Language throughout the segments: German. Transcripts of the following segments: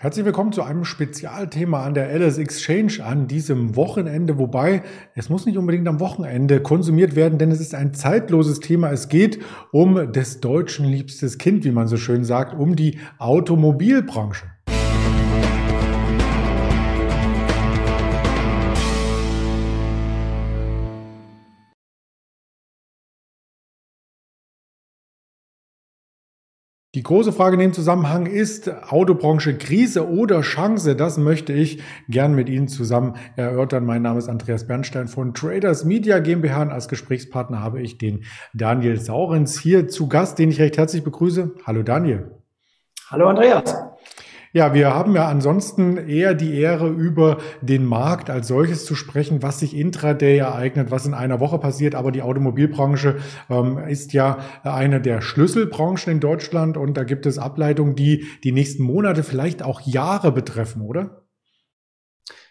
Herzlich willkommen zu einem Spezialthema an der LS Exchange an diesem Wochenende, wobei es muss nicht unbedingt am Wochenende konsumiert werden, denn es ist ein zeitloses Thema. Es geht um des Deutschen liebstes Kind, wie man so schön sagt, um die Automobilbranche. Die große Frage in dem Zusammenhang ist Autobranche Krise oder Chance? Das möchte ich gern mit Ihnen zusammen erörtern. Mein Name ist Andreas Bernstein von Traders Media GmbH und als Gesprächspartner habe ich den Daniel Saurens hier zu Gast, den ich recht herzlich begrüße. Hallo Daniel. Hallo Andreas. Ja, wir haben ja ansonsten eher die Ehre, über den Markt als solches zu sprechen, was sich intraday ereignet, was in einer Woche passiert. Aber die Automobilbranche ähm, ist ja eine der Schlüsselbranchen in Deutschland und da gibt es Ableitungen, die die nächsten Monate, vielleicht auch Jahre betreffen, oder?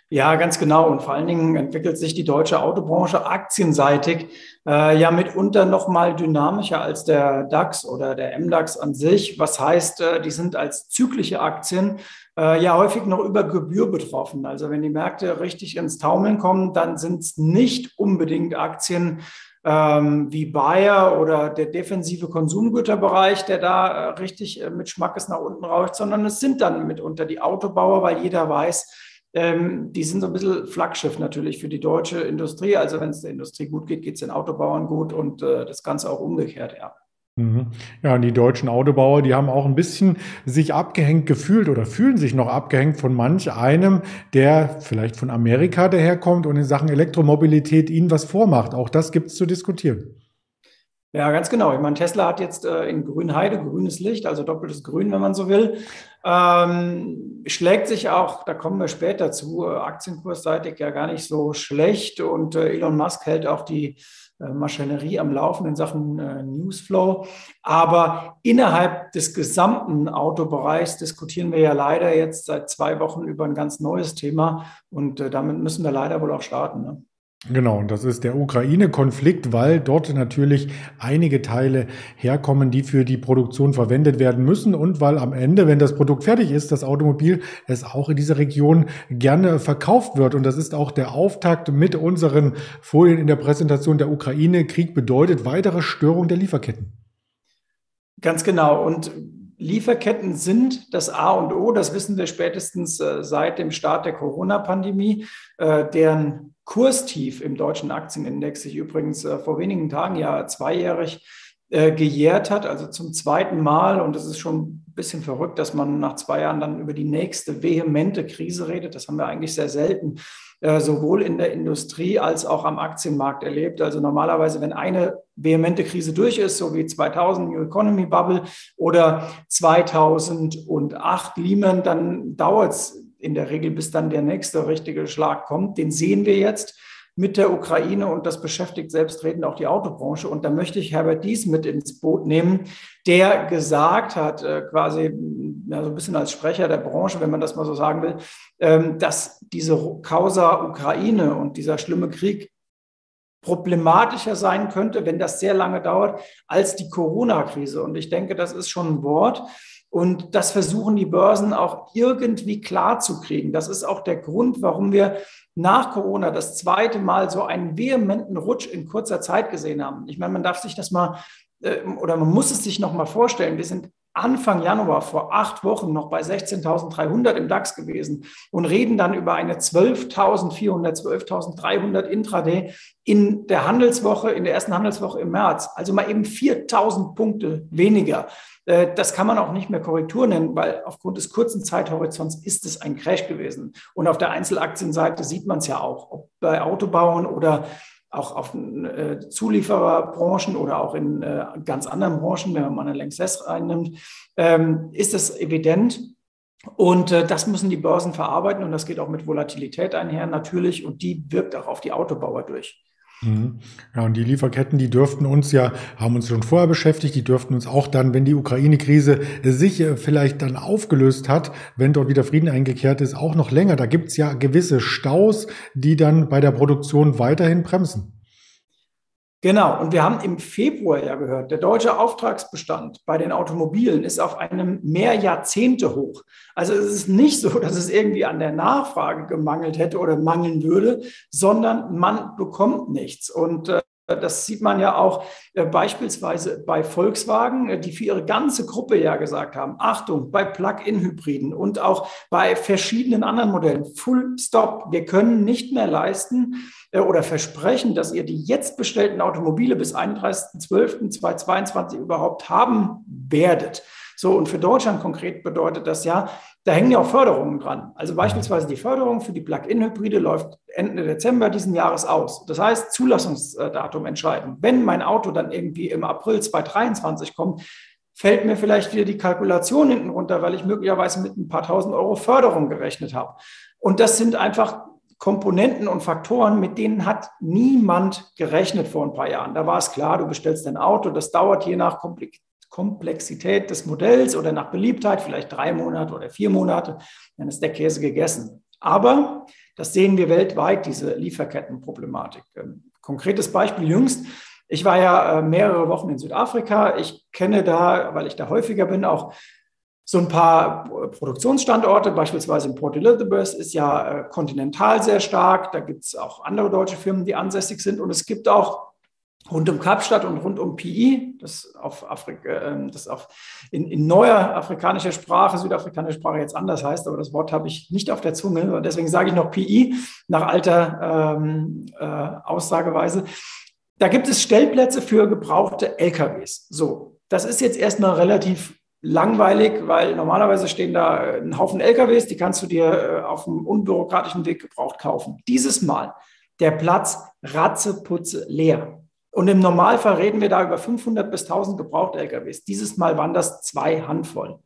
Ja, ganz genau. Und vor allen Dingen entwickelt sich die deutsche Autobranche aktienseitig äh, ja mitunter noch mal dynamischer als der DAX oder der MDAX an sich. Was heißt, äh, die sind als zyklische Aktien äh, ja häufig noch über Gebühr betroffen. Also wenn die Märkte richtig ins Taumeln kommen, dann sind es nicht unbedingt Aktien, ähm, wie Bayer oder der defensive Konsumgüterbereich, der da äh, richtig äh, mit Schmackes nach unten rauscht, sondern es sind dann mitunter die Autobauer, weil jeder weiß, ähm, die sind so ein bisschen Flaggschiff natürlich für die deutsche Industrie. Also wenn es der Industrie gut geht, geht es den Autobauern gut und äh, das Ganze auch umgekehrt, ja. Mhm. Ja, die deutschen Autobauer, die haben auch ein bisschen sich abgehängt gefühlt oder fühlen sich noch abgehängt von manch einem, der vielleicht von Amerika daherkommt und in Sachen Elektromobilität ihnen was vormacht. Auch das gibt es zu diskutieren. Ja, ganz genau. Ich meine, Tesla hat jetzt äh, in Grünheide grünes Licht, also doppeltes Grün, wenn man so will. Ähm, schlägt sich auch, da kommen wir später zu, äh, aktienkursseitig ja gar nicht so schlecht. Und äh, Elon Musk hält auch die äh, Maschinerie am Laufen in Sachen äh, Newsflow. Aber innerhalb des gesamten Autobereichs diskutieren wir ja leider jetzt seit zwei Wochen über ein ganz neues Thema. Und äh, damit müssen wir leider wohl auch starten. Ne? Genau, und das ist der Ukraine-Konflikt, weil dort natürlich einige Teile herkommen, die für die Produktion verwendet werden müssen und weil am Ende, wenn das Produkt fertig ist, das Automobil, es auch in dieser Region gerne verkauft wird. Und das ist auch der Auftakt mit unseren Folien in der Präsentation der Ukraine. Krieg bedeutet weitere Störung der Lieferketten. Ganz genau. Und Lieferketten sind das A und O. Das wissen wir spätestens äh, seit dem Start der Corona-Pandemie, äh, deren Kurstief im deutschen Aktienindex sich übrigens äh, vor wenigen Tagen ja zweijährig äh, gejährt hat, also zum zweiten Mal. Und es ist schon ein bisschen verrückt, dass man nach zwei Jahren dann über die nächste vehemente Krise redet. Das haben wir eigentlich sehr selten, äh, sowohl in der Industrie als auch am Aktienmarkt erlebt. Also normalerweise, wenn eine vehemente Krise durch ist, so wie 2000 New Economy Bubble oder 2008 Lehman, dann dauert es in der Regel, bis dann der nächste richtige Schlag kommt. Den sehen wir jetzt mit der Ukraine und das beschäftigt selbstredend auch die Autobranche. Und da möchte ich Herbert Dies mit ins Boot nehmen, der gesagt hat, äh, quasi ja, so ein bisschen als Sprecher der Branche, wenn man das mal so sagen will, ähm, dass diese Causa Ukraine und dieser schlimme Krieg problematischer sein könnte, wenn das sehr lange dauert, als die Corona-Krise. Und ich denke, das ist schon ein Wort, und das versuchen die Börsen auch irgendwie klar zu kriegen. Das ist auch der Grund, warum wir nach Corona das zweite Mal so einen vehementen Rutsch in kurzer Zeit gesehen haben. Ich meine, man darf sich das mal äh, oder man muss es sich noch mal vorstellen. Wir sind Anfang Januar vor acht Wochen noch bei 16.300 im DAX gewesen und reden dann über eine 12.400, 12.300 Intraday in der Handelswoche, in der ersten Handelswoche im März. Also mal eben 4.000 Punkte weniger. Äh, das kann man auch nicht mehr Korrektur nennen, weil aufgrund des kurzen Zeithorizonts ist es ein Crash gewesen. Und auf der Einzelaktienseite sieht man es ja auch, ob bei Autobauern oder auch auf äh, Zuliefererbranchen oder auch in äh, ganz anderen Branchen, wenn man eine Lanxess reinnimmt, ähm, ist es evident. Und äh, das müssen die Börsen verarbeiten und das geht auch mit Volatilität einher natürlich und die wirkt auch auf die Autobauer durch. Mhm. Ja, und die Lieferketten, die dürften uns ja, haben uns schon vorher beschäftigt, die dürften uns auch dann, wenn die Ukraine-Krise sich äh, vielleicht dann aufgelöst hat, wenn dort wieder Frieden eingekehrt ist, auch noch länger. Da gibt's ja gewisse Staus, die dann bei der Produktion weiterhin bremsen. Genau, und wir haben im Februar ja gehört, der deutsche Auftragsbestand bei den Automobilen ist auf einem mehr Jahrzehnte hoch. Also es ist nicht so, dass es irgendwie an der Nachfrage gemangelt hätte oder mangeln würde, sondern man bekommt nichts. Und äh, das sieht man ja auch äh, beispielsweise bei Volkswagen, äh, die für ihre ganze Gruppe ja gesagt haben, Achtung, bei Plug-in-Hybriden und auch bei verschiedenen anderen Modellen, Full Stop, wir können nicht mehr leisten äh, oder versprechen, dass ihr die jetzt bestellten Automobile bis 31.12.2022 überhaupt haben werdet. So, und für Deutschland konkret bedeutet das ja, da hängen ja auch Förderungen dran. Also beispielsweise die Förderung für die Plug-in-Hybride läuft Ende Dezember diesen Jahres aus. Das heißt, Zulassungsdatum entscheiden. Wenn mein Auto dann irgendwie im April 2023 kommt, fällt mir vielleicht wieder die Kalkulation hinten runter, weil ich möglicherweise mit ein paar tausend Euro Förderung gerechnet habe. Und das sind einfach Komponenten und Faktoren, mit denen hat niemand gerechnet vor ein paar Jahren. Da war es klar, du bestellst ein Auto, das dauert je nach Komplexität des Modells oder nach Beliebtheit, vielleicht drei Monate oder vier Monate, dann ist der Käse gegessen. Aber das sehen wir weltweit, diese Lieferkettenproblematik. Ähm, konkretes Beispiel jüngst. Ich war ja äh, mehrere Wochen in Südafrika. Ich kenne da, weil ich da häufiger bin, auch so ein paar Produktionsstandorte, beispielsweise in Port Elizabeth ist ja äh, kontinental sehr stark. Da gibt es auch andere deutsche Firmen, die ansässig sind. Und es gibt auch rund um Kapstadt und rund um PI, das auf Afrika, ähm, das auf in, in neuer afrikanischer Sprache, südafrikanischer Sprache jetzt anders heißt, aber das Wort habe ich nicht auf der Zunge, und deswegen sage ich noch PI nach alter ähm, äh, Aussageweise. Da gibt es Stellplätze für gebrauchte LKWs. So, das ist jetzt erstmal relativ langweilig, weil normalerweise stehen da ein Haufen LKWs, die kannst du dir äh, auf einem unbürokratischen Weg gebraucht kaufen. Dieses Mal der Platz ratzeputze leer. Und im Normalfall reden wir da über 500 bis 1000 gebrauchte LKWs. Dieses Mal waren das zwei Handvoll.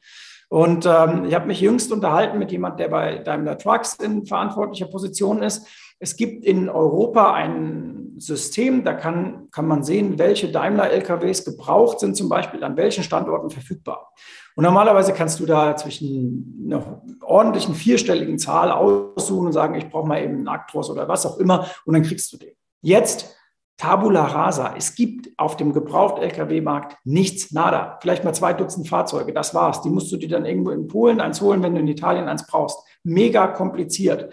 Und ähm, ich habe mich jüngst unterhalten mit jemand, der bei Daimler Trucks in verantwortlicher Position ist. Es gibt in Europa ein System, da kann, kann man sehen, welche Daimler-LKWs gebraucht sind, zum Beispiel an welchen Standorten verfügbar. Und normalerweise kannst du da zwischen einer ordentlichen vierstelligen Zahl aussuchen und sagen, ich brauche mal eben einen Actros oder was auch immer, und dann kriegst du den. Jetzt Tabula rasa. Es gibt auf dem Gebraucht-Lkw-Markt nichts, nada. Vielleicht mal zwei Dutzend Fahrzeuge, das war's. Die musst du dir dann irgendwo in Polen eins holen, wenn du in Italien eins brauchst. Mega kompliziert.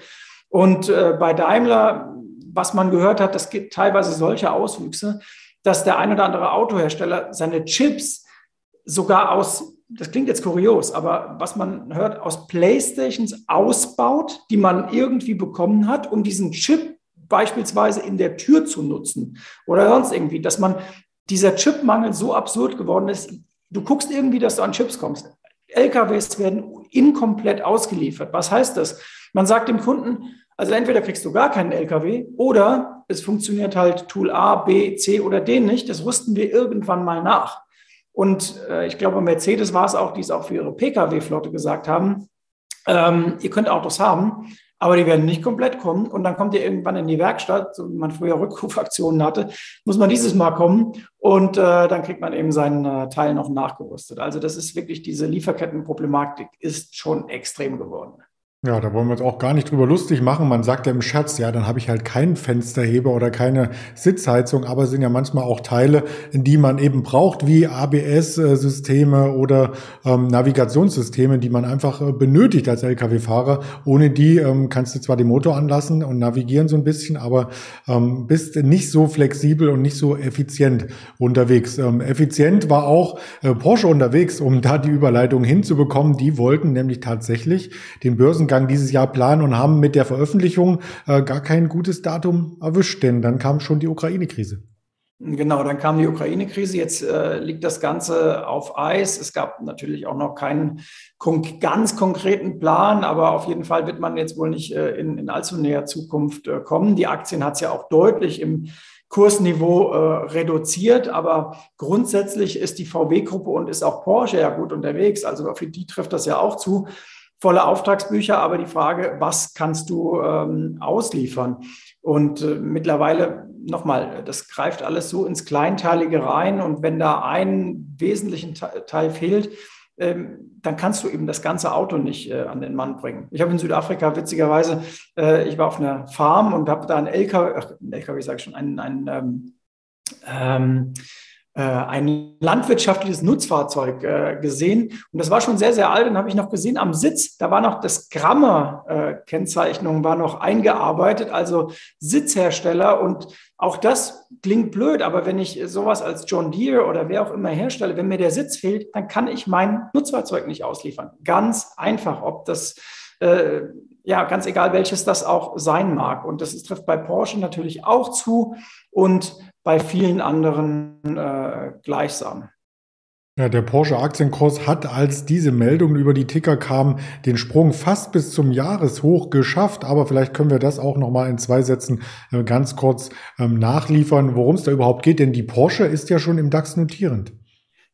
Und äh, bei Daimler, was man gehört hat, das gibt teilweise solche Auswüchse, dass der ein oder andere Autohersteller seine Chips sogar aus, das klingt jetzt kurios, aber was man hört, aus Playstations ausbaut, die man irgendwie bekommen hat, um diesen Chip beispielsweise in der Tür zu nutzen oder sonst irgendwie, dass man dieser Chipmangel so absurd geworden ist. Du guckst irgendwie, dass du an Chips kommst. LKWs werden inkomplett ausgeliefert. Was heißt das? Man sagt dem Kunden, also entweder kriegst du gar keinen LKW oder es funktioniert halt Tool A, B, C oder D nicht. Das rüsten wir irgendwann mal nach. Und äh, ich glaube, Mercedes war es auch, die es auch für ihre Pkw-Flotte gesagt haben. Ähm, ihr könnt Autos haben, aber die werden nicht komplett kommen. Und dann kommt ihr irgendwann in die Werkstatt, so wie man früher Rückrufaktionen hatte, muss man dieses Mal kommen und äh, dann kriegt man eben seinen äh, Teil noch nachgerüstet. Also das ist wirklich diese Lieferkettenproblematik ist schon extrem geworden. Ja, da wollen wir uns auch gar nicht drüber lustig machen. Man sagt ja im Scherz, ja, dann habe ich halt keinen Fensterheber oder keine Sitzheizung, aber es sind ja manchmal auch Teile, die man eben braucht, wie ABS-Systeme oder ähm, Navigationssysteme, die man einfach äh, benötigt als Lkw-Fahrer. Ohne die ähm, kannst du zwar den Motor anlassen und navigieren so ein bisschen, aber ähm, bist nicht so flexibel und nicht so effizient unterwegs. Ähm, effizient war auch äh, Porsche unterwegs, um da die Überleitung hinzubekommen. Die wollten nämlich tatsächlich den Börsen Börsengang dieses Jahr planen und haben mit der Veröffentlichung äh, gar kein gutes Datum erwischt, denn dann kam schon die Ukraine-Krise. Genau, dann kam die Ukraine-Krise. Jetzt äh, liegt das Ganze auf Eis. Es gab natürlich auch noch keinen kon ganz konkreten Plan, aber auf jeden Fall wird man jetzt wohl nicht äh, in, in, allzu näher Zukunft äh, kommen. Die Aktien hat es ja auch deutlich im Kursniveau äh, reduziert, aber grundsätzlich ist die VW-Gruppe und ist auch Porsche ja gut unterwegs. Also für die trifft das ja auch zu volle Auftragsbücher, aber die Frage, was kannst du ähm, ausliefern? Und äh, mittlerweile, nochmal, das greift alles so ins Kleinteilige rein. Und wenn da ein wesentlichen Teil fehlt, ähm, dann kannst du eben das ganze Auto nicht äh, an den Mann bringen. Ich habe in Südafrika witzigerweise, äh, ich war auf einer Farm und habe da einen LKW, ach, einen LKW sage ich schon, einen, einen ähm, ähm, äh, ein landwirtschaftliches Nutzfahrzeug äh, gesehen. Und das war schon sehr, sehr alt. Und habe ich noch gesehen am Sitz, da war noch das Gramme-Kennzeichnung war noch eingearbeitet, also Sitzhersteller. Und auch das klingt blöd, aber wenn ich sowas als John Deere oder wer auch immer herstelle, wenn mir der Sitz fehlt, dann kann ich mein Nutzfahrzeug nicht ausliefern. Ganz einfach, ob das äh, ja, ganz egal welches das auch sein mag. Und das trifft bei Porsche natürlich auch zu und bei vielen anderen äh, gleichsam. Ja, der Porsche Aktienkurs hat, als diese Meldungen über die Ticker kamen, den Sprung fast bis zum Jahreshoch geschafft. Aber vielleicht können wir das auch noch mal in zwei Sätzen äh, ganz kurz ähm, nachliefern, worum es da überhaupt geht. Denn die Porsche ist ja schon im DAX notierend.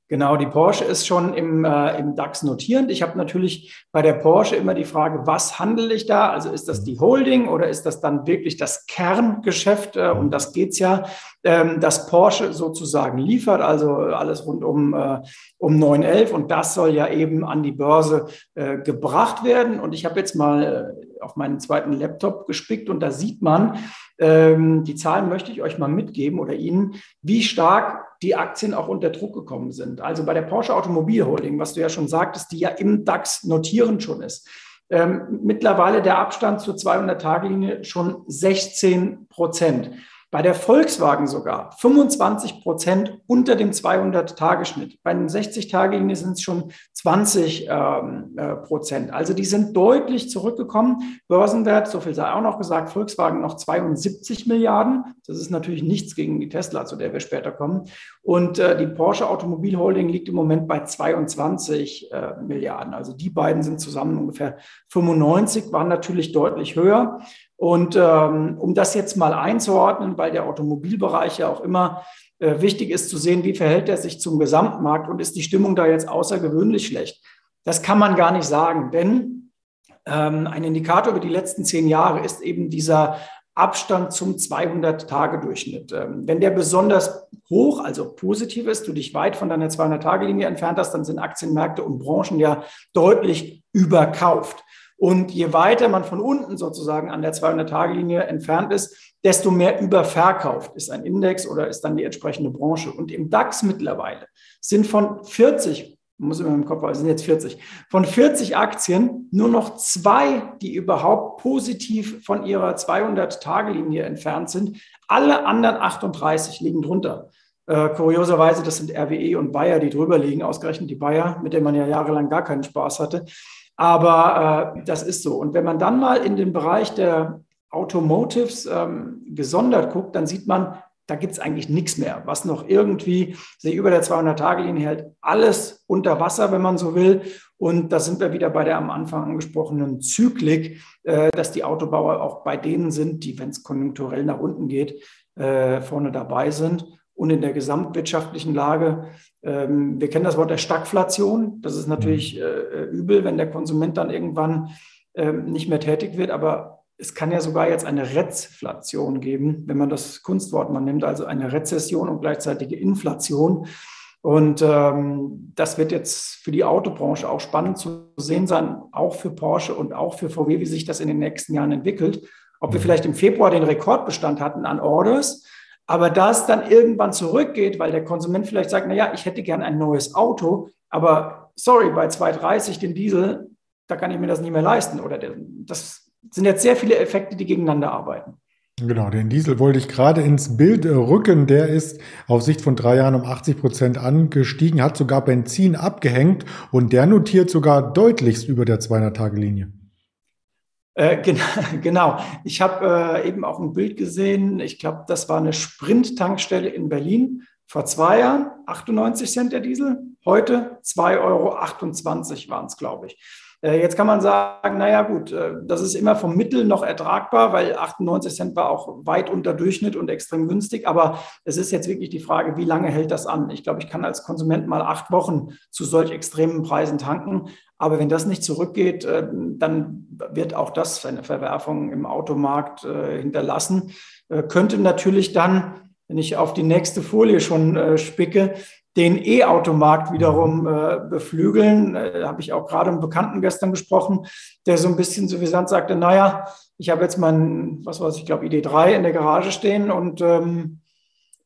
Genau, die Porsche ist schon im, äh, im DAX notierend. Ich habe natürlich bei der Porsche immer die Frage, was handle ich da? Also ist das die Holding oder ist das dann wirklich das Kerngeschäft? Äh, um das geht's ja, ähm, das Porsche sozusagen liefert, also alles rund um, äh, um 911 und das soll ja eben an die Börse äh, gebracht werden. Und ich habe jetzt mal äh, auf meinen zweiten Laptop gespickt und da sieht man, ähm, die Zahlen möchte ich euch mal mitgeben oder Ihnen, wie stark die Aktien auch unter Druck gekommen sind. Also bei der Porsche Automobil Holding, was du ja schon sagtest, die ja im DAX notierend schon ist. Ähm, mittlerweile der Abstand zur 200-Tage-Linie schon 16 Prozent. Bei der Volkswagen sogar 25 Prozent unter dem 200-Tage-Schnitt. Bei den 60-Tage-Linie sind es schon 20 ähm, äh, Prozent. Also die sind deutlich zurückgekommen. Börsenwert, so viel sei auch noch gesagt, Volkswagen noch 72 Milliarden. Das ist natürlich nichts gegen die Tesla, zu der wir später kommen. Und äh, die Porsche Automobil Holding liegt im Moment bei 22 äh, Milliarden. Also die beiden sind zusammen ungefähr 95, waren natürlich deutlich höher. Und ähm, um das jetzt mal einzuordnen, weil der Automobilbereich ja auch immer äh, wichtig ist zu sehen, wie verhält er sich zum Gesamtmarkt und ist die Stimmung da jetzt außergewöhnlich schlecht. Das kann man gar nicht sagen, denn ähm, ein Indikator über die letzten zehn Jahre ist eben dieser Abstand zum 200-Tage-Durchschnitt. Ähm, wenn der besonders hoch, also positiv ist, du dich weit von deiner 200-Tage-Linie entfernt hast, dann sind Aktienmärkte und Branchen ja deutlich überkauft. Und je weiter man von unten sozusagen an der 200-Tage-Linie entfernt ist, desto mehr überverkauft ist ein Index oder ist dann die entsprechende Branche. Und im DAX mittlerweile sind von 40, muss ich mir im Kopf haben, sind jetzt 40, von 40 Aktien nur noch zwei, die überhaupt positiv von ihrer 200-Tage-Linie entfernt sind. Alle anderen 38 liegen drunter. Äh, kurioserweise, das sind RWE und Bayer, die drüber liegen, ausgerechnet die Bayer, mit denen man ja jahrelang gar keinen Spaß hatte. Aber äh, das ist so. Und wenn man dann mal in den Bereich der Automotives ähm, gesondert guckt, dann sieht man, da gibt es eigentlich nichts mehr, was noch irgendwie sich über der 200-Tage-Linie hält. Alles unter Wasser, wenn man so will. Und da sind wir wieder bei der am Anfang angesprochenen Zyklik, äh, dass die Autobauer auch bei denen sind, die, wenn es konjunkturell nach unten geht, äh, vorne dabei sind und in der gesamtwirtschaftlichen Lage. Ähm, wir kennen das Wort der Stagflation. Das ist natürlich mhm. äh, übel, wenn der Konsument dann irgendwann ähm, nicht mehr tätig wird. Aber es kann ja sogar jetzt eine Rezflation geben, wenn man das Kunstwort mal nimmt, also eine Rezession und gleichzeitige Inflation. Und ähm, das wird jetzt für die Autobranche auch spannend zu sehen sein, auch für Porsche und auch für VW, wie sich das in den nächsten Jahren entwickelt. Ob wir mhm. vielleicht im Februar den Rekordbestand hatten an Orders, aber da es dann irgendwann zurückgeht, weil der Konsument vielleicht sagt, naja, ich hätte gern ein neues Auto, aber sorry, bei 230 den Diesel, da kann ich mir das nicht mehr leisten. Oder das sind jetzt sehr viele Effekte, die gegeneinander arbeiten. Genau, den Diesel wollte ich gerade ins Bild rücken. Der ist auf Sicht von drei Jahren um 80 Prozent angestiegen, hat sogar Benzin abgehängt und der notiert sogar deutlichst über der 200-Tage-Linie. Äh, genau. Ich habe äh, eben auch ein Bild gesehen. Ich glaube, das war eine Sprint-Tankstelle in Berlin. Vor zwei Jahren 98 Cent der Diesel. Heute 2,28 Euro waren es, glaube ich. Äh, jetzt kann man sagen, naja gut, äh, das ist immer vom Mittel noch ertragbar, weil 98 Cent war auch weit unter Durchschnitt und extrem günstig. Aber es ist jetzt wirklich die Frage, wie lange hält das an? Ich glaube, ich kann als Konsument mal acht Wochen zu solch extremen Preisen tanken. Aber wenn das nicht zurückgeht, äh, dann wird auch das eine Verwerfung im Automarkt hinterlassen. Könnte natürlich dann, wenn ich auf die nächste Folie schon spicke, den E-Automarkt wiederum äh, beflügeln. Äh, habe ich auch gerade einen Bekannten gestern gesprochen, der so ein bisschen suffisant sagte, naja, ich habe jetzt mein, was weiß ich, glaube ID3 in der Garage stehen und ähm,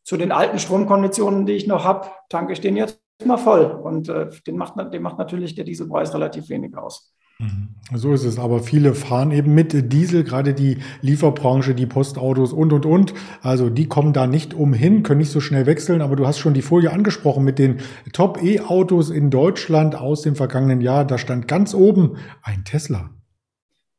zu den alten Stromkonditionen, die ich noch habe, tanke ich den jetzt mal voll. Und äh, den, macht, den macht natürlich der Dieselpreis relativ wenig aus. Mhm. So ist es. Aber viele fahren eben mit Diesel, gerade die Lieferbranche, die Postautos und, und, und. Also die kommen da nicht umhin, können nicht so schnell wechseln. Aber du hast schon die Folie angesprochen mit den Top-E-Autos in Deutschland aus dem vergangenen Jahr. Da stand ganz oben ein Tesla.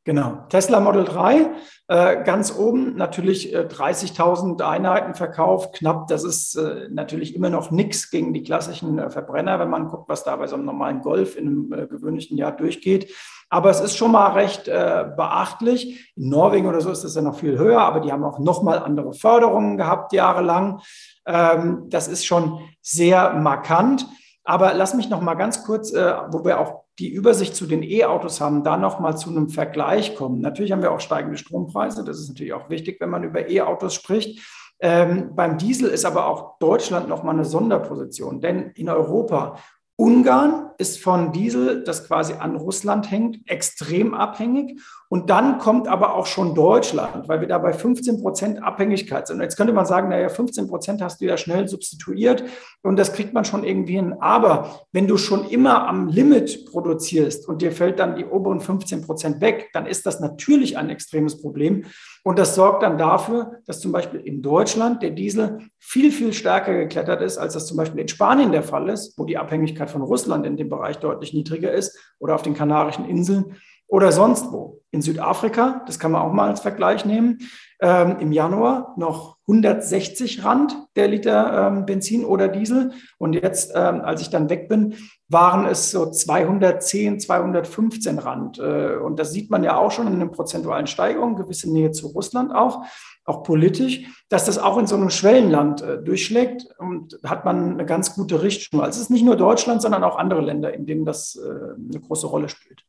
Genau, Tesla Model 3, äh, ganz oben natürlich äh, 30.000 Einheiten verkauft, knapp. Das ist äh, natürlich immer noch nichts gegen die klassischen äh, Verbrenner, wenn man guckt, was da bei so einem normalen Golf in einem äh, gewöhnlichen Jahr durchgeht. Aber es ist schon mal recht äh, beachtlich. In Norwegen oder so ist es ja noch viel höher, aber die haben auch noch mal andere Förderungen gehabt jahrelang. Ähm, das ist schon sehr markant. Aber lass mich noch mal ganz kurz, wo wir auch die Übersicht zu den E-Autos haben, da nochmal zu einem Vergleich kommen. Natürlich haben wir auch steigende Strompreise. Das ist natürlich auch wichtig, wenn man über E-Autos spricht. Ähm, beim Diesel ist aber auch Deutschland nochmal eine Sonderposition, denn in Europa Ungarn ist von Diesel, das quasi an Russland hängt, extrem abhängig. Und dann kommt aber auch schon Deutschland, weil wir da bei 15 Prozent Abhängigkeit sind. Jetzt könnte man sagen, naja, 15 Prozent hast du ja schnell substituiert und das kriegt man schon irgendwie hin. Aber wenn du schon immer am Limit produzierst und dir fällt dann die oberen 15 Prozent weg, dann ist das natürlich ein extremes Problem. Und das sorgt dann dafür, dass zum Beispiel in Deutschland der Diesel viel, viel stärker geklettert ist, als das zum Beispiel in Spanien der Fall ist, wo die Abhängigkeit von Russland in dem Bereich deutlich niedriger ist oder auf den Kanarischen Inseln oder sonst wo. In Südafrika, das kann man auch mal als Vergleich nehmen, ähm, im Januar noch 160 Rand der Liter ähm, Benzin oder Diesel. Und jetzt, ähm, als ich dann weg bin, waren es so 210, 215 Rand. Äh, und das sieht man ja auch schon in einer prozentualen Steigerung, gewisse Nähe zu Russland auch, auch politisch, dass das auch in so einem Schwellenland äh, durchschlägt. Und hat man eine ganz gute Richtung. Also es ist nicht nur Deutschland, sondern auch andere Länder, in denen das äh, eine große Rolle spielt.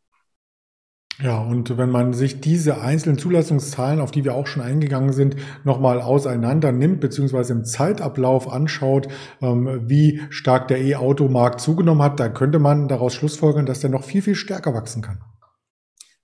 Ja, und wenn man sich diese einzelnen Zulassungszahlen, auf die wir auch schon eingegangen sind, nochmal auseinander nimmt, beziehungsweise im Zeitablauf anschaut, ähm, wie stark der E-Automarkt zugenommen hat, dann könnte man daraus schlussfolgern, dass der noch viel, viel stärker wachsen kann.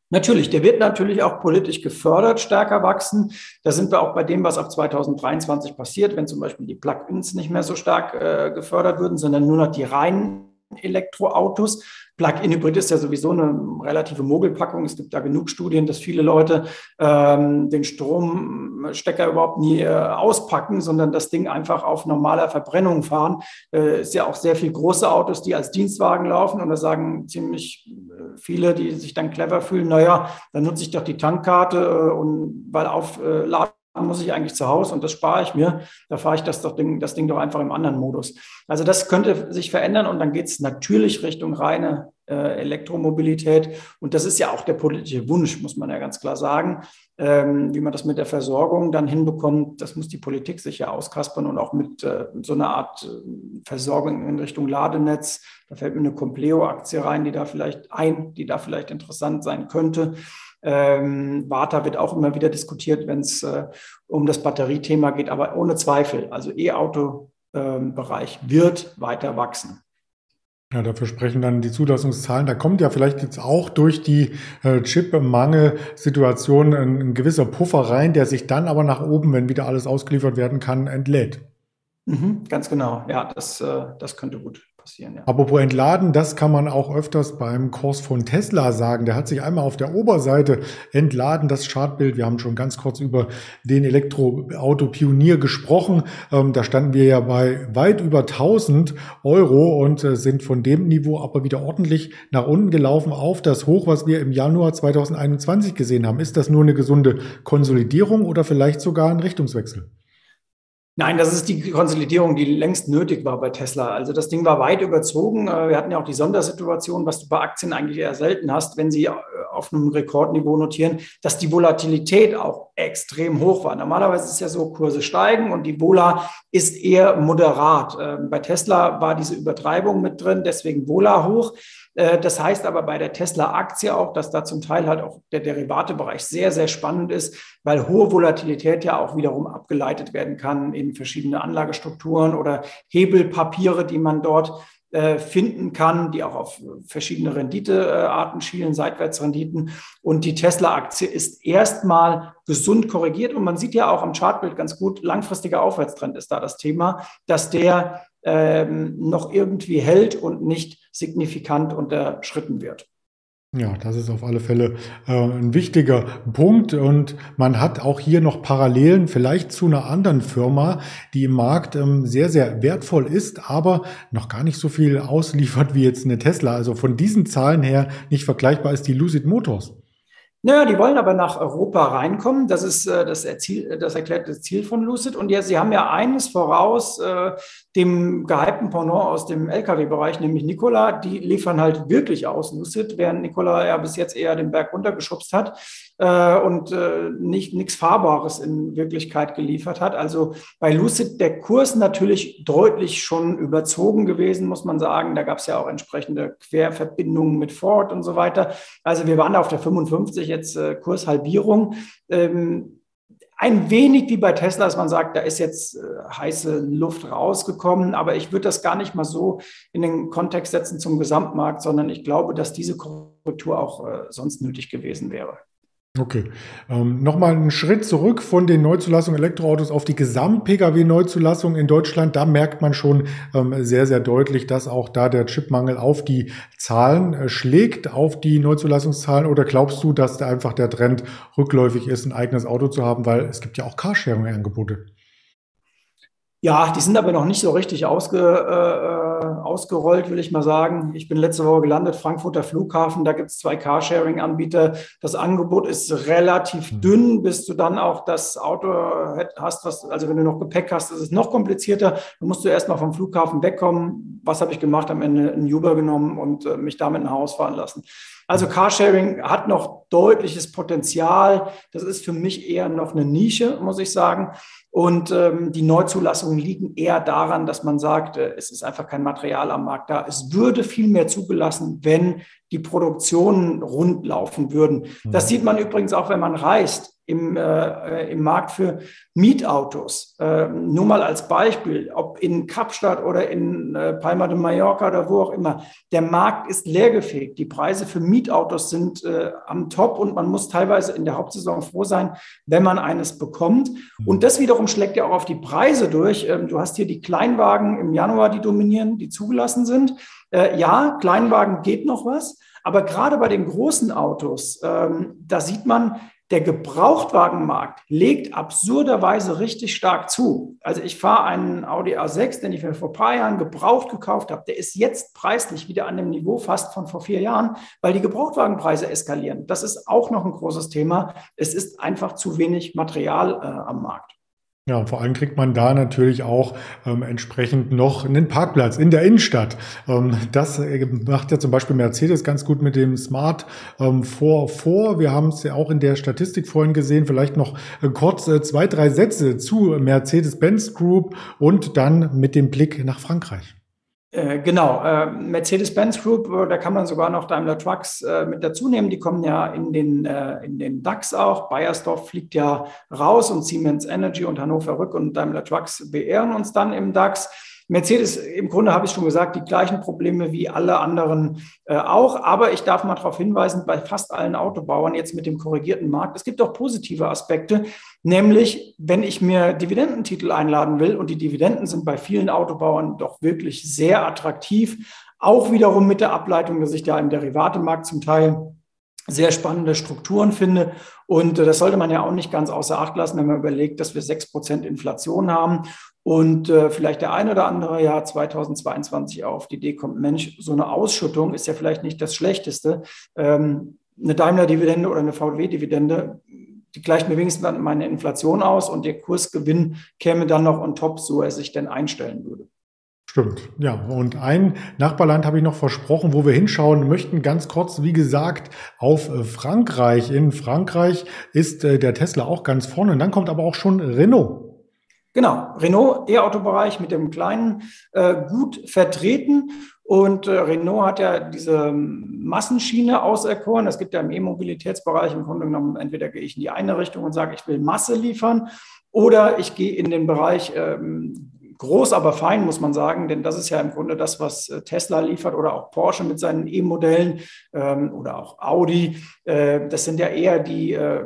Natürlich, der wird natürlich auch politisch gefördert, stärker wachsen. Da sind wir auch bei dem, was ab 2023 passiert, wenn zum Beispiel die Plug-ins nicht mehr so stark äh, gefördert würden, sondern nur noch die reinen Elektroautos. Plug-in-Hybrid ist ja sowieso eine relative Mogelpackung. Es gibt da genug Studien, dass viele Leute ähm, den Stromstecker überhaupt nie äh, auspacken, sondern das Ding einfach auf normaler Verbrennung fahren. Äh, ist ja auch sehr viel große Autos, die als Dienstwagen laufen und da sagen ziemlich äh, viele, die sich dann clever fühlen, naja, dann nutze ich doch die Tankkarte äh, und weil aufladen muss ich eigentlich zu Hause und das spare ich mir. Da fahre ich das, doch Ding, das Ding doch einfach im anderen Modus. Also das könnte sich verändern und dann geht es natürlich Richtung reine äh, Elektromobilität. Und das ist ja auch der politische Wunsch, muss man ja ganz klar sagen. Ähm, wie man das mit der Versorgung dann hinbekommt, das muss die Politik sich ja auskaspern und auch mit äh, so einer Art äh, Versorgung in Richtung Ladenetz. Da fällt mir eine Compleo-Aktie rein, die da vielleicht ein, die da vielleicht interessant sein könnte. Ähm, wird auch immer wieder diskutiert, wenn es äh, um das Batteriethema geht, aber ohne Zweifel, also E-Auto-Bereich ähm, wird weiter wachsen. Ja, dafür sprechen dann die Zulassungszahlen. Da kommt ja vielleicht jetzt auch durch die äh, Chip-Mangel-Situation ein, ein, gewisser Puffer rein, der sich dann aber nach oben, wenn wieder alles ausgeliefert werden kann, entlädt. Mhm, ganz genau. Ja, das, äh, das könnte gut passieren. Ja. Apropos entladen, das kann man auch öfters beim Kurs von Tesla sagen. Der hat sich einmal auf der Oberseite entladen, das Chartbild. Wir haben schon ganz kurz über den Elektroauto-Pionier gesprochen. Ähm, da standen wir ja bei weit über 1000 Euro und äh, sind von dem Niveau aber wieder ordentlich nach unten gelaufen auf das Hoch, was wir im Januar 2021 gesehen haben. Ist das nur eine gesunde Konsolidierung oder vielleicht sogar ein Richtungswechsel? Nein, das ist die Konsolidierung, die längst nötig war bei Tesla. Also das Ding war weit überzogen. Äh, wir hatten ja auch die Sondersituation, was du bei Aktien eigentlich eher selten hast, wenn sie äh, auf einem Rekordniveau notieren, dass die Volatilität auch extrem hoch war. Normalerweise ist es ja so, Kurse steigen und die Vola ist eher moderat. Ähm, bei Tesla war diese Übertreibung mit drin, deswegen Vola hoch. Äh, das heißt aber bei der Tesla-Aktie auch, dass da zum Teil halt auch der Derivatebereich sehr, sehr spannend ist, weil hohe Volatilität ja auch wiederum abgeleitet werden kann in verschiedene Anlagestrukturen oder Hebelpapiere, die man dort äh, finden kann, die auch auf verschiedene Renditearten schielen, Seitwärtsrenditen. Und die Tesla-Aktie ist erstmal gesund korrigiert. Und man sieht ja auch am Chartbild ganz gut, langfristiger Aufwärtstrend ist da das Thema, dass der ähm, noch irgendwie hält und nicht signifikant unterschritten wird. Ja, das ist auf alle Fälle äh, ein wichtiger Punkt und man hat auch hier noch Parallelen vielleicht zu einer anderen Firma, die im Markt ähm, sehr, sehr wertvoll ist, aber noch gar nicht so viel ausliefert wie jetzt eine Tesla. Also von diesen Zahlen her nicht vergleichbar ist die Lucid Motors. Naja, die wollen aber nach Europa reinkommen. Das ist äh, das, Erziel, das erklärte Ziel von Lucid. Und ja, sie haben ja eines voraus, äh, dem gehypten Pendant aus dem Lkw-Bereich, nämlich Nikola. Die liefern halt wirklich aus Lucid, während Nikola ja bis jetzt eher den Berg runtergeschubst hat äh, und äh, nicht nichts Fahrbares in Wirklichkeit geliefert hat. Also bei Lucid der Kurs natürlich deutlich schon überzogen gewesen, muss man sagen. Da gab es ja auch entsprechende Querverbindungen mit Ford und so weiter. Also wir waren auf der 55 jetzt äh, Kurshalbierung. Ähm, ein wenig wie bei Tesla, dass man sagt, da ist jetzt äh, heiße Luft rausgekommen, aber ich würde das gar nicht mal so in den Kontext setzen zum Gesamtmarkt, sondern ich glaube, dass diese Korrektur auch äh, sonst nötig gewesen wäre. Okay. Ähm, Nochmal einen Schritt zurück von den Neuzulassungen Elektroautos auf die Gesamt-Pkw-Neuzulassung in Deutschland. Da merkt man schon ähm, sehr, sehr deutlich, dass auch da der Chipmangel auf die Zahlen äh, schlägt, auf die Neuzulassungszahlen. Oder glaubst du, dass da einfach der Trend rückläufig ist, ein eigenes Auto zu haben? Weil es gibt ja auch Carsharing-Angebote. Ja, die sind aber noch nicht so richtig ausge, äh, äh, ausgerollt, will ich mal sagen. Ich bin letzte Woche gelandet, Frankfurter Flughafen, da gibt es zwei Carsharing-Anbieter. Das Angebot ist relativ mhm. dünn, bis du dann auch das Auto hast, was, also wenn du noch Gepäck hast, ist es noch komplizierter. Dann musst du erstmal vom Flughafen wegkommen. Was habe ich gemacht? Am Ende einen Uber genommen und äh, mich damit nach Hause fahren lassen. Also Carsharing hat noch deutliches Potenzial. Das ist für mich eher noch eine Nische, muss ich sagen. Und ähm, die Neuzulassungen liegen eher daran, dass man sagt, äh, es ist einfach kein Material am Markt da. Es würde viel mehr zugelassen, wenn die Produktionen rund laufen würden. Das mhm. sieht man übrigens auch, wenn man reist im, äh, im Markt für Mietautos. Äh, nur mal als Beispiel, ob in Kapstadt oder in äh, Palma de Mallorca oder wo auch immer, der Markt ist leergefegt. Die Preise für Mietautos sind äh, am Top und man muss teilweise in der Hauptsaison froh sein, wenn man eines bekommt. Mhm. Und das wiederum schlägt ja auch auf die Preise durch. Ähm, du hast hier die Kleinwagen im Januar, die dominieren, die zugelassen sind. Äh, ja, Kleinwagen geht noch was. Aber gerade bei den großen Autos, ähm, da sieht man, der Gebrauchtwagenmarkt legt absurderweise richtig stark zu. Also ich fahre einen Audi A6, den ich mir vor ein paar Jahren gebraucht gekauft habe. Der ist jetzt preislich wieder an dem Niveau fast von vor vier Jahren, weil die Gebrauchtwagenpreise eskalieren. Das ist auch noch ein großes Thema. Es ist einfach zu wenig Material äh, am Markt. Ja, und vor allem kriegt man da natürlich auch ähm, entsprechend noch einen Parkplatz in der Innenstadt. Ähm, das äh, macht ja zum Beispiel Mercedes ganz gut mit dem Smart ähm, 4 vor. Wir haben es ja auch in der Statistik vorhin gesehen. Vielleicht noch äh, kurz äh, zwei, drei Sätze zu Mercedes-Benz Group und dann mit dem Blick nach Frankreich. Äh, genau, äh, Mercedes-Benz Group, äh, da kann man sogar noch Daimler Trucks äh, mit dazu nehmen. Die kommen ja in den, in den DAX auch. Bayersdorf fliegt ja raus und Siemens Energy und Hannover Rück und Daimler Trucks beehren uns dann im DAX. Mercedes, im Grunde habe ich schon gesagt, die gleichen Probleme wie alle anderen äh, auch. Aber ich darf mal darauf hinweisen, bei fast allen Autobauern jetzt mit dem korrigierten Markt, es gibt auch positive Aspekte, nämlich wenn ich mir Dividendentitel einladen will und die Dividenden sind bei vielen Autobauern doch wirklich sehr attraktiv, auch wiederum mit der Ableitung, dass ich da im Derivatemarkt zum Teil sehr spannende Strukturen finde. Und äh, das sollte man ja auch nicht ganz außer Acht lassen, wenn man überlegt, dass wir sechs Prozent Inflation haben und äh, vielleicht der ein oder andere Jahr 2022 auf die Idee kommt, Mensch, so eine Ausschüttung ist ja vielleicht nicht das Schlechteste. Ähm, eine Daimler-Dividende oder eine VW-Dividende, die gleicht mir wenigstens meine Inflation aus und der Kursgewinn käme dann noch on top, so er sich denn einstellen würde. Stimmt, ja. Und ein Nachbarland habe ich noch versprochen, wo wir hinschauen möchten. Ganz kurz, wie gesagt, auf äh, Frankreich. In Frankreich ist äh, der Tesla auch ganz vorne. Und dann kommt aber auch schon Renault. Genau, Renault E-Auto-Bereich mit dem kleinen äh, gut vertreten. Und äh, Renault hat ja diese Massenschiene auserkoren. Es gibt ja im E-Mobilitätsbereich im Grunde genommen, entweder gehe ich in die eine Richtung und sage, ich will Masse liefern, oder ich gehe in den Bereich ähm, groß, aber fein, muss man sagen, denn das ist ja im Grunde das, was äh, Tesla liefert oder auch Porsche mit seinen E-Modellen ähm, oder auch Audi. Äh, das sind ja eher die äh,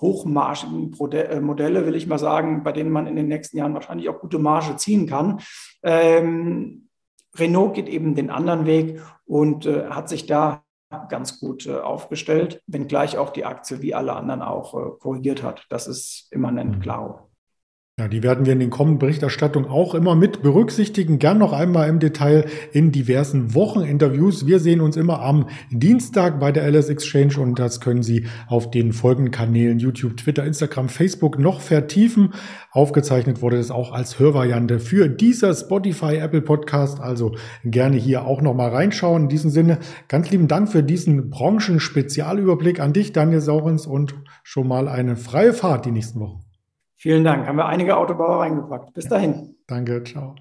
hochmarschigen Modelle, will ich mal sagen, bei denen man in den nächsten Jahren wahrscheinlich auch gute Marge ziehen kann. Ähm, Renault geht eben den anderen Weg und äh, hat sich da ganz gut äh, aufgestellt, wenngleich auch die Aktie wie alle anderen auch äh, korrigiert hat. Das ist immanent mhm. klar. Ja, die werden wir in den kommenden Berichterstattungen auch immer mit berücksichtigen. Gern noch einmal im Detail in diversen Wocheninterviews. Wir sehen uns immer am Dienstag bei der LS Exchange und das können Sie auf den folgenden Kanälen YouTube, Twitter, Instagram, Facebook noch vertiefen. Aufgezeichnet wurde es auch als Hörvariante für dieser Spotify Apple Podcast. Also gerne hier auch noch mal reinschauen. In diesem Sinne ganz lieben Dank für diesen Branchen-Spezialüberblick an dich, Daniel Saurens, und schon mal eine freie Fahrt die nächsten Wochen. Vielen Dank. Haben wir einige Autobauer reingepackt. Bis dahin. Danke, ciao.